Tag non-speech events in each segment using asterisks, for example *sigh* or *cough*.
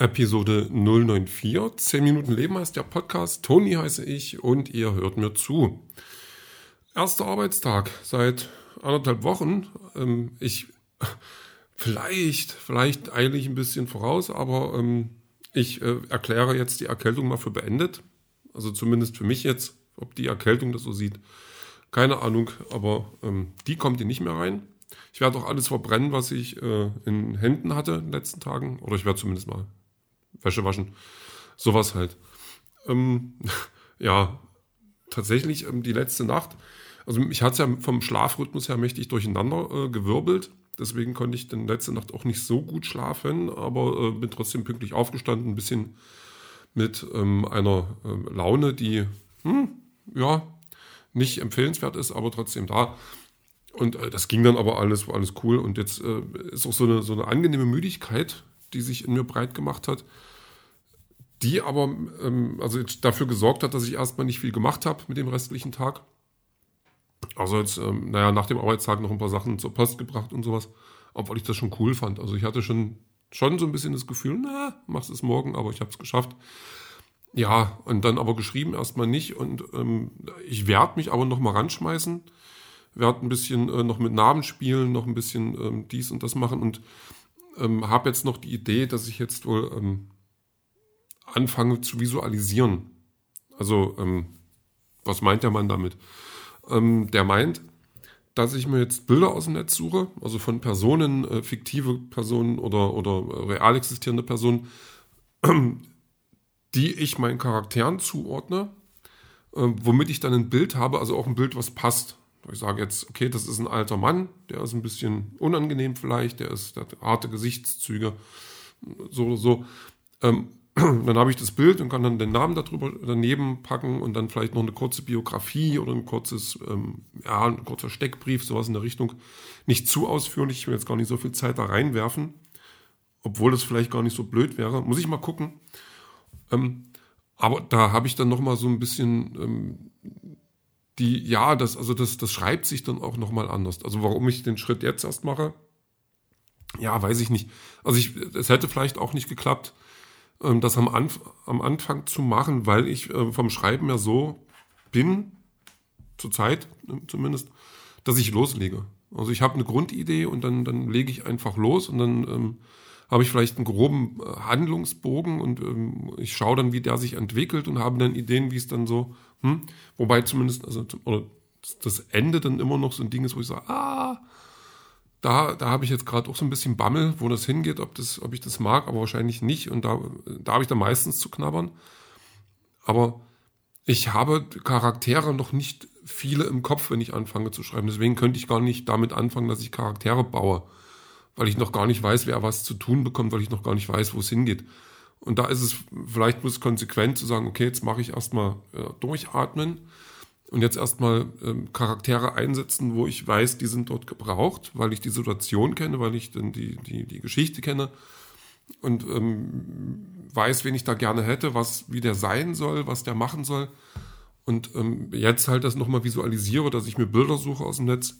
Episode 094. 10 Minuten Leben heißt der Podcast. Toni heiße ich und ihr hört mir zu. Erster Arbeitstag seit anderthalb Wochen. Ähm, ich, *laughs* vielleicht, vielleicht eile ich ein bisschen voraus, aber ähm, ich äh, erkläre jetzt die Erkältung mal für beendet. Also zumindest für mich jetzt, ob die Erkältung das so sieht. Keine Ahnung, aber ähm, die kommt hier nicht mehr rein. Ich werde auch alles verbrennen, was ich äh, in Händen hatte in den letzten Tagen. Oder ich werde zumindest mal Wäsche waschen. Sowas halt. Ähm, *laughs* ja, tatsächlich ähm, die letzte Nacht. Also ich hatte es ja vom Schlafrhythmus her mächtig durcheinander äh, gewirbelt. Deswegen konnte ich dann letzte Nacht auch nicht so gut schlafen, aber äh, bin trotzdem pünktlich aufgestanden, ein bisschen mit ähm, einer äh, Laune, die hm, ja nicht empfehlenswert ist, aber trotzdem da. Und äh, das ging dann aber alles, alles cool. Und jetzt äh, ist auch so eine, so eine angenehme Müdigkeit, die sich in mir breit gemacht hat, die aber ähm, also dafür gesorgt hat, dass ich erstmal nicht viel gemacht habe mit dem restlichen Tag. Also jetzt, ähm, naja, nach dem Arbeitstag noch ein paar Sachen zur Post gebracht und sowas, obwohl ich das schon cool fand. Also ich hatte schon, schon so ein bisschen das Gefühl, na, machst es morgen, aber ich habe es geschafft. Ja, und dann aber geschrieben erstmal nicht und ähm, ich werde mich aber noch mal ranschmeißen, werde ein bisschen äh, noch mit Namen spielen, noch ein bisschen ähm, dies und das machen und ähm, habe jetzt noch die Idee, dass ich jetzt wohl ähm, anfange zu visualisieren. Also, ähm, was meint der Mann damit? Ähm, der meint, dass ich mir jetzt Bilder aus dem Netz suche, also von Personen, äh, fiktive Personen oder, oder real existierende Personen, *clears throat* die ich meinen Charakteren zuordne, äh, womit ich dann ein Bild habe, also auch ein Bild, was passt. Ich sage jetzt, okay, das ist ein alter Mann, der ist ein bisschen unangenehm vielleicht, der ist der hat harte Gesichtszüge, so oder so. Ähm, *clears throat* dann habe ich das Bild und kann dann den Namen darüber daneben packen und dann vielleicht noch eine kurze Biografie oder ein kurzes, ähm, ja, ein kurzer Steckbrief, sowas in der Richtung. Nicht zu ausführlich, ich will jetzt gar nicht so viel Zeit da reinwerfen, obwohl das vielleicht gar nicht so blöd wäre. Muss ich mal gucken. Ähm, aber da habe ich dann noch mal so ein bisschen ähm, die, ja, das, also das, das schreibt sich dann auch nochmal anders. Also warum ich den Schritt jetzt erst mache, ja, weiß ich nicht. Also ich, es hätte vielleicht auch nicht geklappt, ähm, das am, Anf am Anfang zu machen, weil ich äh, vom Schreiben ja so bin, zurzeit äh, zumindest, dass ich loslege. Also ich habe eine Grundidee und dann, dann lege ich einfach los und dann ähm, habe ich vielleicht einen groben äh, Handlungsbogen und ähm, ich schaue dann, wie der sich entwickelt und habe dann Ideen, wie es dann so hm? Wobei zumindest, also, oder das Ende dann immer noch so ein Ding ist, wo ich sage, ah, da, da habe ich jetzt gerade auch so ein bisschen Bammel, wo das hingeht, ob, das, ob ich das mag, aber wahrscheinlich nicht. Und da, da habe ich dann meistens zu knabbern. Aber ich habe Charaktere noch nicht viele im Kopf, wenn ich anfange zu schreiben. Deswegen könnte ich gar nicht damit anfangen, dass ich Charaktere baue, weil ich noch gar nicht weiß, wer was zu tun bekommt, weil ich noch gar nicht weiß, wo es hingeht. Und da ist es vielleicht muss konsequent zu sagen, okay, jetzt mache ich erstmal äh, durchatmen und jetzt erstmal ähm, Charaktere einsetzen, wo ich weiß, die sind dort gebraucht, weil ich die Situation kenne, weil ich dann die, die, die Geschichte kenne und ähm, weiß, wen ich da gerne hätte, was, wie der sein soll, was der machen soll. Und ähm, jetzt halt das nochmal visualisiere, dass ich mir Bilder suche aus dem Netz,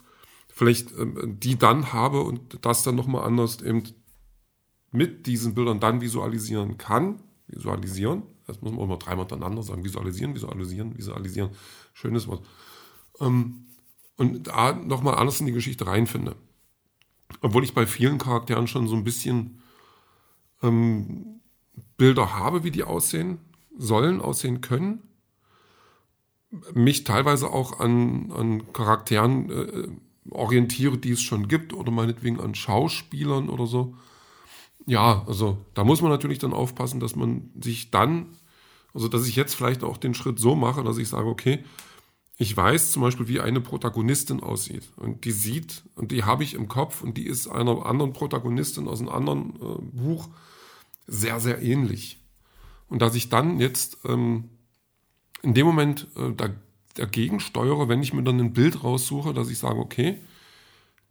vielleicht ähm, die dann habe und das dann nochmal anders eben mit diesen Bildern dann visualisieren kann. Visualisieren, das muss man mal dreimal miteinander sagen. Visualisieren, visualisieren, visualisieren. Schönes Wort. Ähm, und da nochmal anders in die Geschichte reinfinde. Obwohl ich bei vielen Charakteren schon so ein bisschen ähm, Bilder habe, wie die aussehen sollen, aussehen können. Mich teilweise auch an, an Charakteren äh, orientiere, die es schon gibt, oder meinetwegen an Schauspielern oder so ja, also da muss man natürlich dann aufpassen, dass man sich dann, also dass ich jetzt vielleicht auch den Schritt so mache, dass ich sage, okay, ich weiß zum Beispiel, wie eine Protagonistin aussieht. Und die sieht, und die habe ich im Kopf, und die ist einer anderen Protagonistin aus einem anderen äh, Buch sehr, sehr ähnlich. Und dass ich dann jetzt ähm, in dem Moment äh, da, dagegen steuere, wenn ich mir dann ein Bild raussuche, dass ich sage, okay,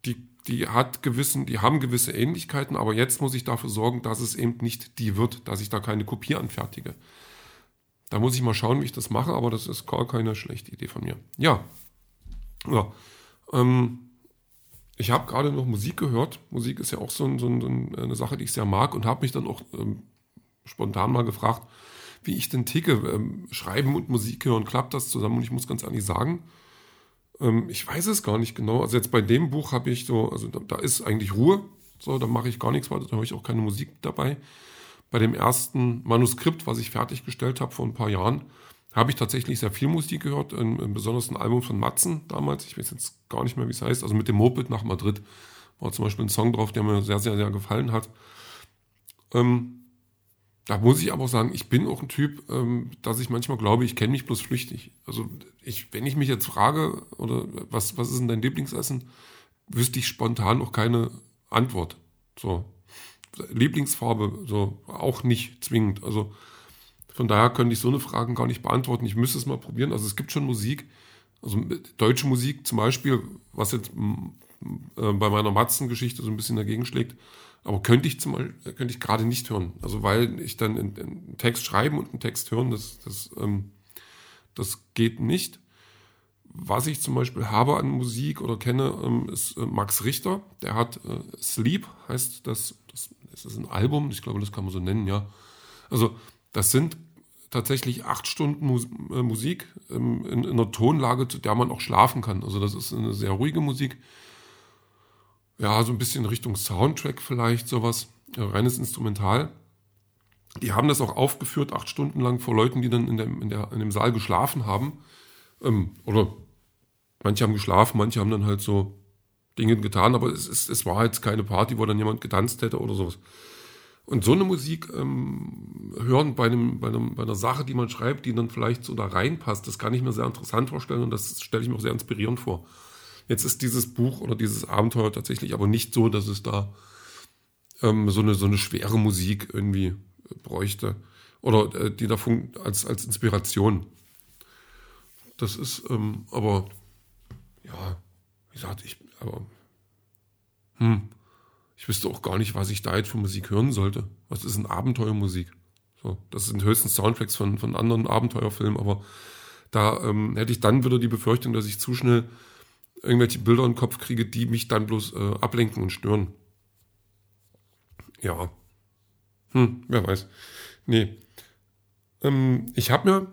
die die hat gewissen, die haben gewisse Ähnlichkeiten, aber jetzt muss ich dafür sorgen, dass es eben nicht die wird, dass ich da keine Kopie anfertige. Da muss ich mal schauen, wie ich das mache, aber das ist gar keine schlechte Idee von mir. Ja. ja. Ähm, ich habe gerade noch Musik gehört. Musik ist ja auch so, ein, so, eine Sache, die ich sehr mag und habe mich dann auch ähm, spontan mal gefragt, wie ich denn ticke. Ähm, Schreiben und Musik hören, klappt das zusammen? Und ich muss ganz ehrlich sagen, ähm, ich weiß es gar nicht genau. Also jetzt bei dem Buch habe ich so, also da, da, ist eigentlich Ruhe. So, da mache ich gar nichts weiter, da habe ich auch keine Musik dabei. Bei dem ersten Manuskript, was ich fertiggestellt habe vor ein paar Jahren, habe ich tatsächlich sehr viel Musik gehört, ein, besonders ein Album von Matzen damals, ich weiß jetzt gar nicht mehr, wie es heißt, also mit dem Moped nach Madrid war zum Beispiel ein Song drauf, der mir sehr, sehr, sehr gefallen hat. Ähm, da muss ich aber auch sagen, ich bin auch ein Typ, ähm, dass ich manchmal glaube, ich kenne mich bloß flüchtig. Also ich, wenn ich mich jetzt frage, oder was, was ist denn dein Lieblingsessen, wüsste ich spontan auch keine Antwort. So. Lieblingsfarbe, so auch nicht zwingend. Also von daher könnte ich so eine Frage gar nicht beantworten. Ich müsste es mal probieren. Also es gibt schon Musik, also deutsche Musik zum Beispiel, was jetzt äh, bei meiner Matzen-Geschichte so ein bisschen dagegen schlägt. Aber könnte ich zum Beispiel, könnte ich gerade nicht hören. Also weil ich dann einen Text schreiben und einen Text hören, das, das, ähm, das geht nicht. Was ich zum Beispiel habe an Musik oder kenne, ähm, ist äh, Max Richter. Der hat äh, Sleep, heißt das, das, das ist ein Album, ich glaube, das kann man so nennen, ja. Also das sind tatsächlich acht Stunden Mus äh, Musik ähm, in, in, einer Tonlage, zu der man auch schlafen kann. Also das ist eine sehr ruhige Musik. Ja, so ein bisschen Richtung Soundtrack vielleicht, sowas. Ja, reines Instrumental. Die haben das auch aufgeführt, acht Stunden lang vor Leuten, die dann in dem, in der, in dem Saal geschlafen haben. Ähm, oder manche haben geschlafen, manche haben dann halt so Dinge getan, aber es, es, es war jetzt keine Party, wo dann jemand getanzt hätte oder sowas. Und so eine Musik ähm, hören bei, einem, bei, einem, bei einer Sache, die man schreibt, die dann vielleicht so da reinpasst, das kann ich mir sehr interessant vorstellen und das stelle ich mir auch sehr inspirierend vor. Jetzt ist dieses Buch oder dieses Abenteuer tatsächlich aber nicht so, dass es da ähm, so, eine, so eine schwere Musik irgendwie bräuchte oder äh, die da als, als Inspiration. Das ist ähm, aber, ja, wie gesagt, ich, aber, hm, ich wüsste auch gar nicht, was ich da jetzt für Musik hören sollte. Was ist denn Abenteuermusik? So, das sind höchstens Soundtracks von, von anderen Abenteuerfilmen, aber da ähm, hätte ich dann wieder die Befürchtung, dass ich zu schnell irgendwelche Bilder im Kopf kriege, die mich dann bloß äh, ablenken und stören. Ja. Hm, wer weiß. Nee. Ähm, ich habe mir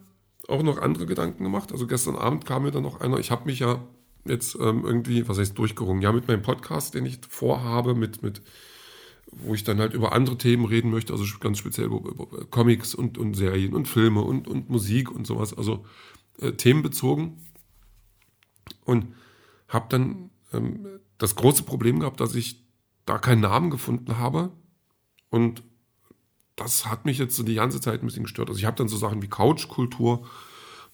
auch noch andere Gedanken gemacht. Also gestern Abend kam mir dann noch einer, ich habe mich ja jetzt ähm, irgendwie, was heißt durchgerungen? Ja, mit meinem Podcast, den ich vorhabe, mit, mit, wo ich dann halt über andere Themen reden möchte, also ganz speziell über, über Comics und, und Serien und Filme und, und Musik und sowas, also äh, themenbezogen. Und habe dann ähm, das große Problem gehabt, dass ich da keinen Namen gefunden habe. Und das hat mich jetzt so die ganze Zeit ein bisschen gestört. Also ich habe dann so Sachen wie Couchkultur,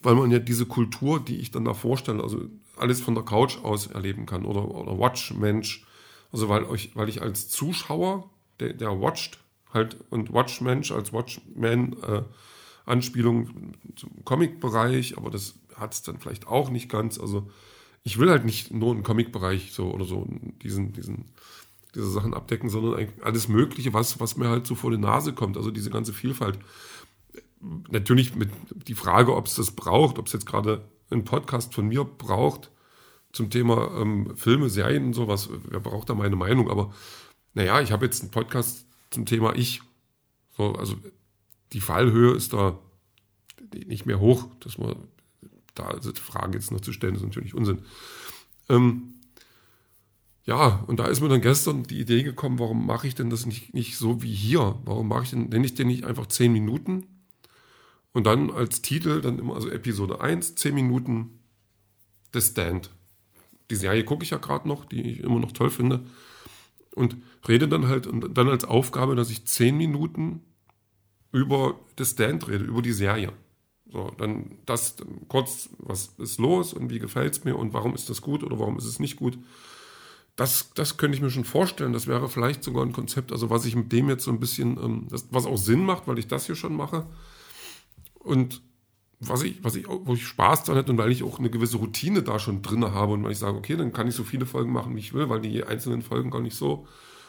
weil man ja diese Kultur, die ich dann da vorstelle, also alles von der Couch aus erleben kann oder, oder Watch-Mensch. Also weil, euch, weil ich als Zuschauer, der, der watcht, halt und Watch-Mensch als Watchman äh, Anspielung zum Comic-Bereich, aber das hat es dann vielleicht auch nicht ganz. Also ich will halt nicht nur einen Comic-Bereich so oder so diesen, diesen, diese Sachen abdecken, sondern alles Mögliche, was, was mir halt so vor die Nase kommt. Also diese ganze Vielfalt. Natürlich mit die Frage, ob es das braucht, ob es jetzt gerade einen Podcast von mir braucht zum Thema ähm, Filme, Serien und sowas. Wer braucht da meine Meinung? Aber naja, ich habe jetzt einen Podcast zum Thema Ich. So, also die Fallhöhe ist da nicht mehr hoch, dass man da also die Frage jetzt noch zu stellen, ist natürlich Unsinn. Ähm, ja, und da ist mir dann gestern die Idee gekommen, warum mache ich denn das nicht, nicht so wie hier? Warum mache ich denn, nenne ich den nicht einfach 10 Minuten und dann als Titel dann immer, also Episode 1, 10 Minuten The Stand. Die Serie gucke ich ja gerade noch, die ich immer noch toll finde. Und rede dann halt, und dann als Aufgabe, dass ich 10 Minuten über The Stand rede, über die Serie. So, dann das kurz, was ist los und wie gefällt es mir und warum ist das gut oder warum ist es nicht gut. Das, das könnte ich mir schon vorstellen. Das wäre vielleicht sogar ein Konzept, also was ich mit dem jetzt so ein bisschen, ähm, das, was auch Sinn macht, weil ich das hier schon mache. Und was ich, was ich, wo ich Spaß dran hätte und weil ich auch eine gewisse Routine da schon drin habe und weil ich sage, okay, dann kann ich so viele Folgen machen, wie ich will, weil die einzelnen Folgen gar nicht so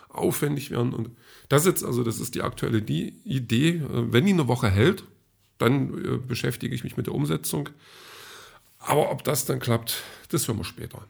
aufwendig werden. Und das jetzt, also das ist die aktuelle Idee, äh, wenn die eine Woche hält, dann äh, beschäftige ich mich mit der Umsetzung. Aber ob das dann klappt, das hören wir später.